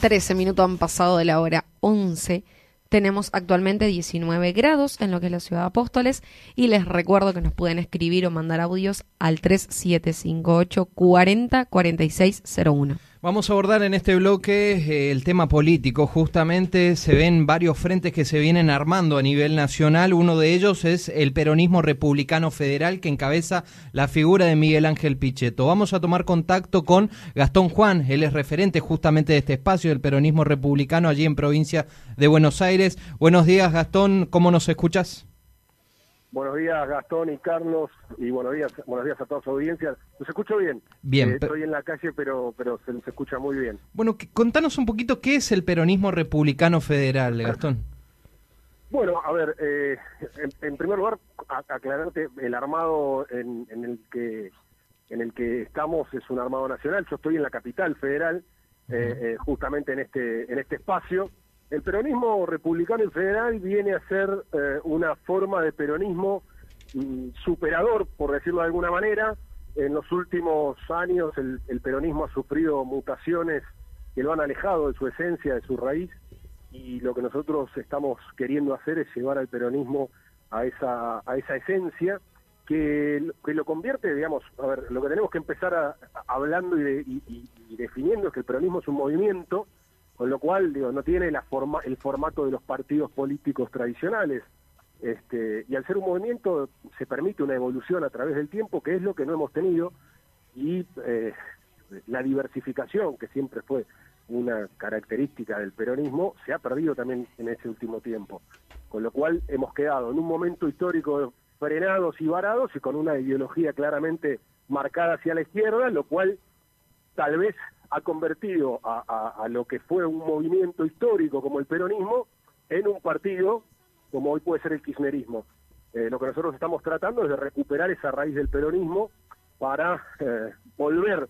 13 minutos han pasado de la hora 11. Tenemos actualmente 19 grados en lo que es la ciudad de Apóstoles y les recuerdo que nos pueden escribir o mandar audios al 3758 40 4601. Vamos a abordar en este bloque eh, el tema político. Justamente se ven varios frentes que se vienen armando a nivel nacional. Uno de ellos es el peronismo republicano federal que encabeza la figura de Miguel Ángel Pichetto. Vamos a tomar contacto con Gastón Juan. Él es referente justamente de este espacio del peronismo republicano allí en provincia de Buenos Aires. Buenos días, Gastón. ¿Cómo nos escuchas? Buenos días, Gastón y Carlos, y buenos días, buenos días a toda su audiencia. ¿Los escucho bien? Bien. Eh, estoy en la calle, pero, pero se, se escucha muy bien. Bueno, contanos un poquito qué es el peronismo republicano federal, Gastón. Bueno, a ver, eh, en, primer lugar, aclararte, el armado en, el que en el que estamos es un armado nacional. Yo estoy en la capital federal, eh, justamente en este en este espacio. El peronismo republicano y federal viene a ser eh, una forma de peronismo mm, superador, por decirlo de alguna manera. En los últimos años el, peronismo ha sufrido mutaciones que lo han alejado de su esencia, de su raíz, y lo que nosotros estamos queriendo hacer es llevar al peronismo a esa, a esa esencia que, lo convierte, digamos, a ver, lo que tenemos que empezar hablando y, y definiendo es que el peronismo es un movimiento, con lo cual digo no tiene el formato de los partidos políticos tradicionales. Este, y al ser un movimiento se permite una evolución a través del tiempo que es lo que no hemos tenido. Y eh, la diversificación que siempre fue una característica del peronismo se ha perdido también en ese último tiempo. Con lo cual hemos quedado en un momento histórico frenados y varados y con una ideología claramente marcada hacia la izquierda lo cual tal vez ha convertido a, lo que fue un movimiento histórico como el peronismo en un partido como hoy puede ser el kirchnerismo. Eh, lo que nosotros estamos tratando es de recuperar esa raíz del peronismo para eh, volver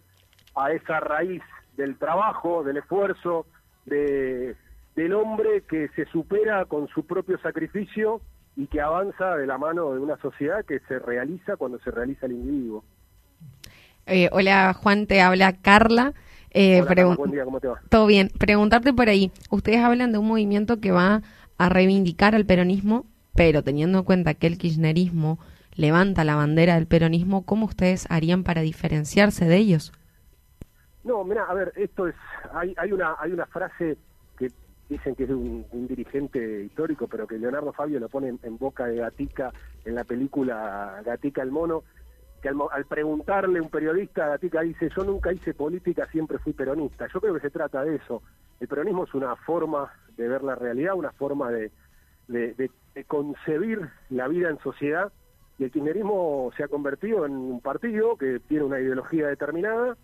a esa raíz del trabajo, del esfuerzo, de, del hombre que se supera con su propio sacrificio y que avanza de la mano de una sociedad que se realiza cuando se realiza el individuo. Eh, hola Juan, te habla Carla. Eh, buen día, ¿cómo te va? Todo bien. Preguntarte por ahí, ustedes hablan de un movimiento que va a reivindicar al peronismo, pero teniendo en cuenta que el kirchnerismo levanta la bandera del peronismo, ¿cómo ustedes harían para diferenciarse de ellos? No, mira, a ver, esto es, hay, hay una, hay una frase que dicen que es de un, dirigente histórico, pero que Leonardo Fabio lo pone en, boca de Gatica en la película Gatica el mono, que al, preguntarle un periodista, Gatica dice, yo nunca hice política, siempre fui peronista. Yo creo que se trata de eso. El peronismo es una forma de ver la realidad, una forma de, de, concebir la vida en sociedad, y el kirchnerismo se ha convertido en un partido que tiene una ideología determinada,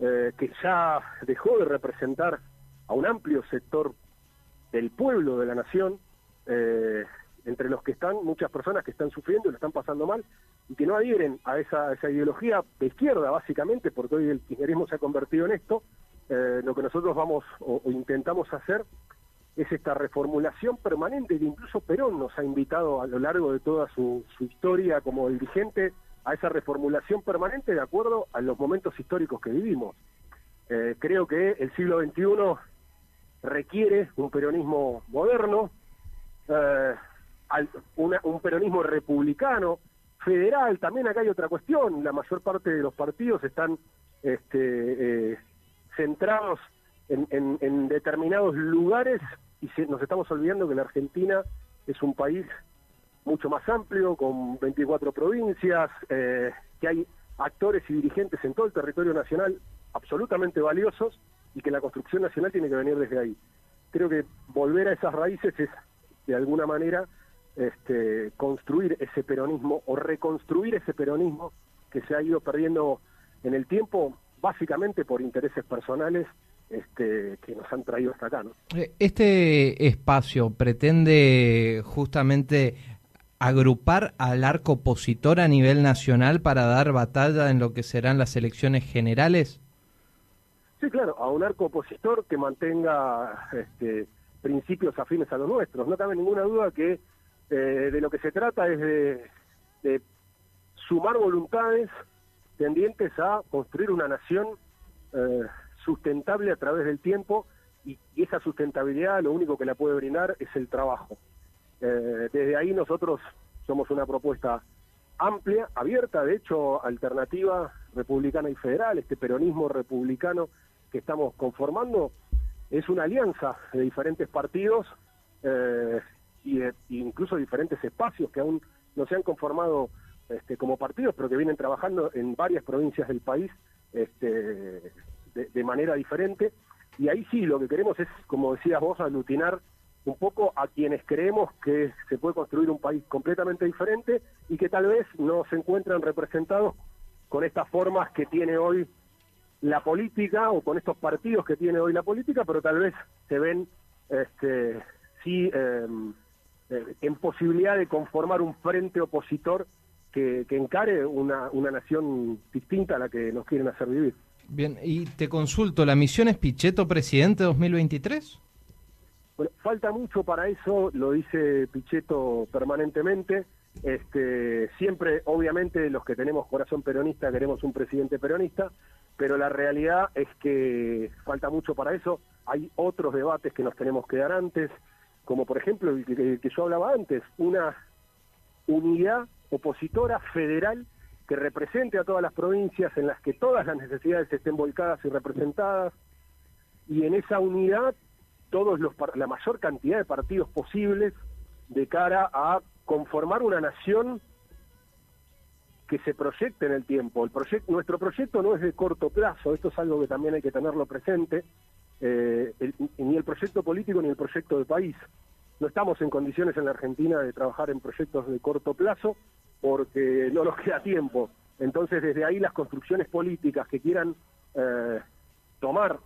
eh, que ya dejó de representar a un amplio sector del pueblo de la nación, eh, entre los que están muchas personas que están sufriendo y lo están pasando mal y que no adhieren a esa, esa ideología de izquierda básicamente, porque hoy el kirchnerismo se ha convertido en esto, eh, lo que nosotros vamos o, intentamos hacer es esta reformulación permanente que incluso Perón nos ha invitado a lo largo de toda su, historia como dirigente a esa reformulación permanente de acuerdo a los momentos históricos que vivimos. Eh, creo que el siglo XXI requiere un peronismo moderno, eh, un peronismo republicano, federal. También acá hay otra cuestión, la mayor parte de los partidos están este, eh, centrados en, determinados lugares y nos estamos olvidando que la Argentina es un país mucho más amplio, con 24 provincias, eh, que hay actores y dirigentes en todo el territorio nacional absolutamente valiosos y que la construcción nacional tiene que venir desde ahí. Creo que volver a esas raíces es, de alguna manera, este, construir ese peronismo o reconstruir ese peronismo que se ha ido perdiendo en el tiempo, básicamente por intereses personales este, que nos han traído hasta acá. Eh, este espacio pretende justamente agrupar al arco opositor a nivel nacional para dar batalla en lo que serán las elecciones generales? Sí, claro, a un arco opositor que mantenga este, principios afines a los nuestros. No cabe ninguna duda que eh, de lo que se trata es de, sumar voluntades tendientes a construir una nación eh, sustentable a través del tiempo y, esa sustentabilidad lo único que la puede brindar es el trabajo. Eh, desde ahí nosotros somos una propuesta amplia, abierta, de hecho, alternativa republicana y federal, este peronismo republicano que estamos conformando es una alianza de diferentes partidos y incluso diferentes espacios que aún no se han conformado este, como partidos, pero que vienen trabajando en varias provincias del país este, de, manera diferente. Y ahí sí, lo que queremos es, como decías vos, aglutinar un poco a quienes creemos que se puede construir un país completamente diferente y que tal vez no se encuentran representados con estas formas que tiene hoy la política o con estos partidos que tiene hoy la política, pero tal vez se ven este, sí em, en posibilidad de conformar un frente opositor que, que encare una, una nación distinta a la que nos quieren hacer vivir. Bien, y te consulto, ¿la misión es Pichetto presidente 2023? Bueno, falta mucho para eso, lo dice Pichetto permanentemente. Este, siempre, obviamente, los que tenemos corazón peronista queremos un presidente peronista, pero la realidad es que falta mucho para eso. Hay otros debates que nos tenemos que dar antes, como por ejemplo el que yo hablaba antes, una unidad opositora federal que represente a todas las provincias, en las que todas las necesidades estén volcadas y representadas, y en esa unidad todos los la mayor cantidad de partidos posibles de cara a conformar una nación que se proyecte en el tiempo. El proyecto, nuestro proyecto no es de corto plazo, esto es algo que también hay que tenerlo presente, eh, ni el proyecto político ni el proyecto de país. No estamos en condiciones en la Argentina de trabajar en proyectos de corto plazo, porque no nos queda tiempo. Entonces, desde ahí las construcciones políticas que quieran eh, tomar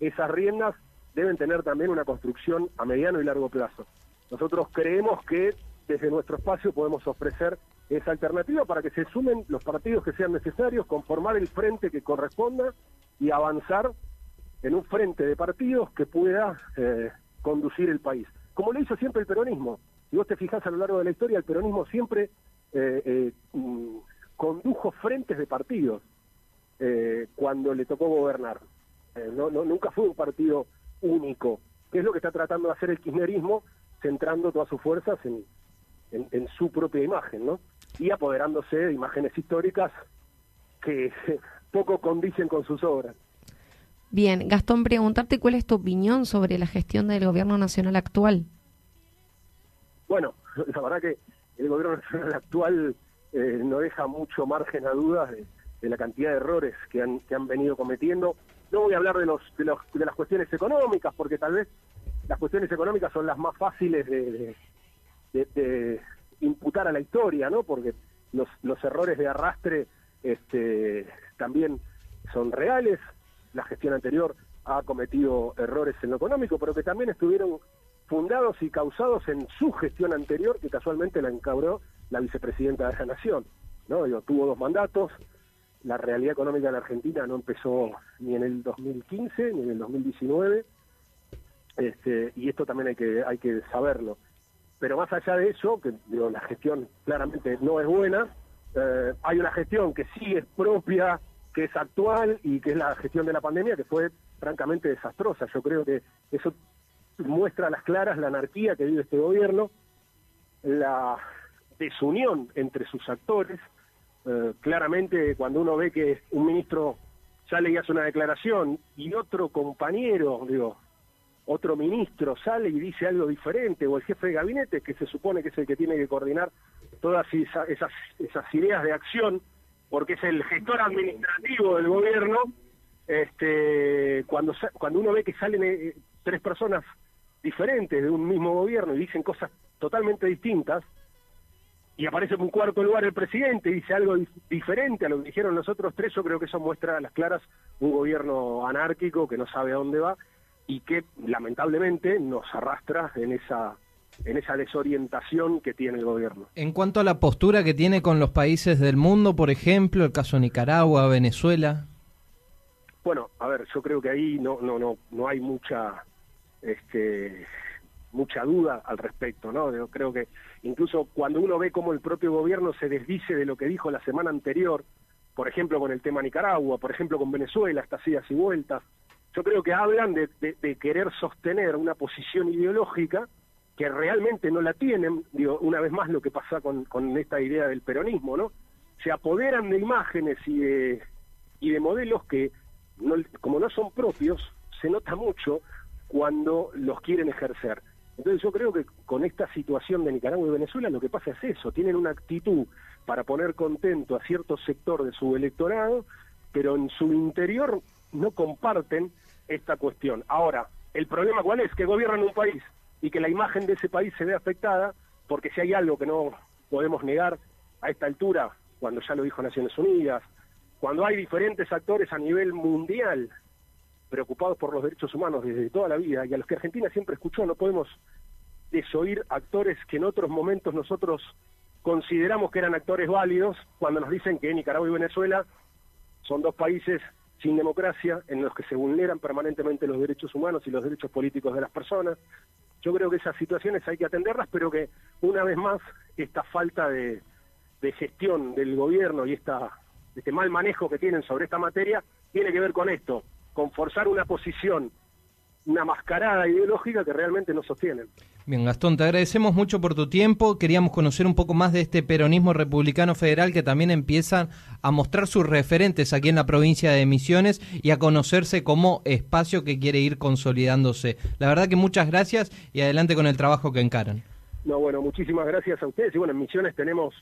esas riendas deben tener también una construcción a mediano y largo plazo. Nosotros creemos que desde nuestro espacio podemos ofrecer esa alternativa para que se sumen los partidos que sean necesarios, conformar el frente que corresponda y avanzar en un frente de partidos que pueda eh, conducir el país. Como lo hizo siempre el peronismo. Si vos te fijas a lo largo de la historia, el peronismo siempre eh, eh, mm, condujo frentes de partidos cuando le tocó gobernar. no, nunca fue un partido único, que es lo que está tratando de hacer el kirchnerismo, centrando todas sus fuerzas en, en, su propia imagen, ¿no? Y apoderándose de imágenes históricas que poco condicen con sus obras. Bien, Gastón, preguntarte cuál es tu opinión sobre la gestión del gobierno nacional actual. Bueno, la verdad que el gobierno nacional actual eh, no deja mucho margen a dudas de, la cantidad de errores que han, que han venido cometiendo. No voy a hablar de, los, de, los, de las cuestiones económicas, porque tal vez las cuestiones económicas son las más fáciles de, de, imputar a la historia, ¿no? Porque los, los errores de arrastre este, también son reales. La gestión anterior ha cometido errores en lo económico, pero que también estuvieron fundados y causados en su gestión anterior, que casualmente la encabró la vicepresidenta de la Nación. ¿no? Digo, tuvo dos mandatos, la realidad económica en la Argentina no empezó ni en el 2015 ni en el 2019, este, y esto también hay que, hay que saberlo. Pero más allá de eso, que digo, la gestión claramente no es buena, eh, hay una gestión que sí es propia, que es actual y que es la gestión de la pandemia, que fue francamente desastrosa. Yo creo que eso muestra a las claras la anarquía que vive este gobierno, la desunión entre sus actores. Eh, claramente, cuando uno ve que un ministro sale y hace una declaración y otro compañero, digo, otro ministro sale y dice algo diferente, o el jefe de gabinete, que se supone que es el que tiene que coordinar todas esas, esas ideas de acción, porque es el gestor administrativo del gobierno, este, cuando, cuando uno ve que salen eh, tres personas diferentes de un mismo gobierno y dicen cosas totalmente distintas, y aparece en un cuarto lugar el presidente y dice algo diferente a lo que dijeron los otros tres, yo creo que eso muestra a las claras un gobierno anárquico que no sabe a dónde va y que lamentablemente nos arrastra en esa en esa desorientación que tiene el gobierno. En cuanto a la postura que tiene con los países del mundo, por ejemplo, el caso de Nicaragua, Venezuela. Bueno, a ver, yo creo que ahí no no no no hay mucha este mucha duda al respecto, ¿no? Yo creo que incluso cuando uno ve cómo el propio gobierno se desdice de lo que dijo la semana anterior, por ejemplo con el tema Nicaragua, por ejemplo con Venezuela, estas idas y vueltas, yo creo que hablan de, de querer sostener una posición ideológica que realmente no la tienen, digo, una vez más lo que pasa con, con esta idea del peronismo, ¿no? Se apoderan de imágenes y de, y de modelos que, no, como no son propios, se nota mucho cuando los quieren ejercer. Entonces yo creo que con esta situación de Nicaragua y Venezuela lo que pasa es eso, tienen una actitud para poner contento a cierto sector de su electorado, pero en su interior no comparten esta cuestión. Ahora, ¿el problema cuál es? Que gobiernan un país y que la imagen de ese país se ve afectada, porque si hay algo que no podemos negar a esta altura, cuando ya lo dijo Naciones Unidas, cuando hay diferentes actores a nivel mundial preocupados por los derechos humanos desde toda la vida y a los que Argentina siempre escuchó, no podemos desoír actores que en otros momentos nosotros consideramos que eran actores válidos cuando nos dicen que Nicaragua y Venezuela son dos países sin democracia en los que se vulneran permanentemente los derechos humanos y los derechos políticos de las personas, yo creo que esas situaciones hay que atenderlas, pero que una vez más esta falta de, gestión del gobierno y esta, este mal manejo que tienen sobre esta materia tiene que ver con esto, con forzar una posición una mascarada ideológica que realmente no sostienen. Bien, Gastón, te agradecemos mucho por tu tiempo. Queríamos conocer un poco más de este peronismo republicano federal que también empiezan a mostrar sus referentes aquí en la provincia de Misiones y a conocerse como espacio que quiere ir consolidándose. La verdad que muchas gracias y adelante con el trabajo que encaran. No, bueno, muchísimas gracias a ustedes. Y bueno, en Misiones tenemos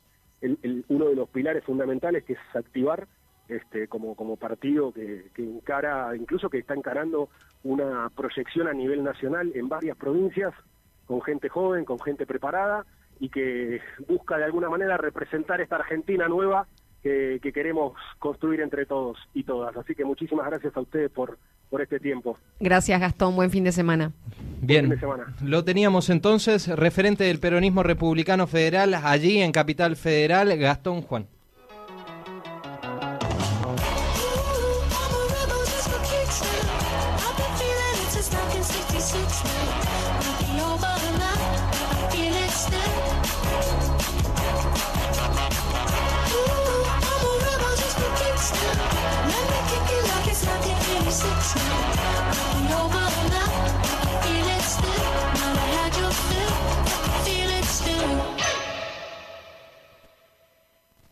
uno de los pilares fundamentales que es activar este, como, como partido que, que encara, incluso que está encarando una proyección a nivel nacional en varias provincias, con gente joven, con gente preparada y que busca de alguna manera representar esta Argentina nueva que, queremos construir entre todos y todas. Así que muchísimas gracias a ustedes por, por este tiempo. Gracias Gastón, buen fin de semana. Bien, de semana. lo teníamos entonces, referente del peronismo republicano federal, allí en Capital Federal, Gastón Juan. Podcast.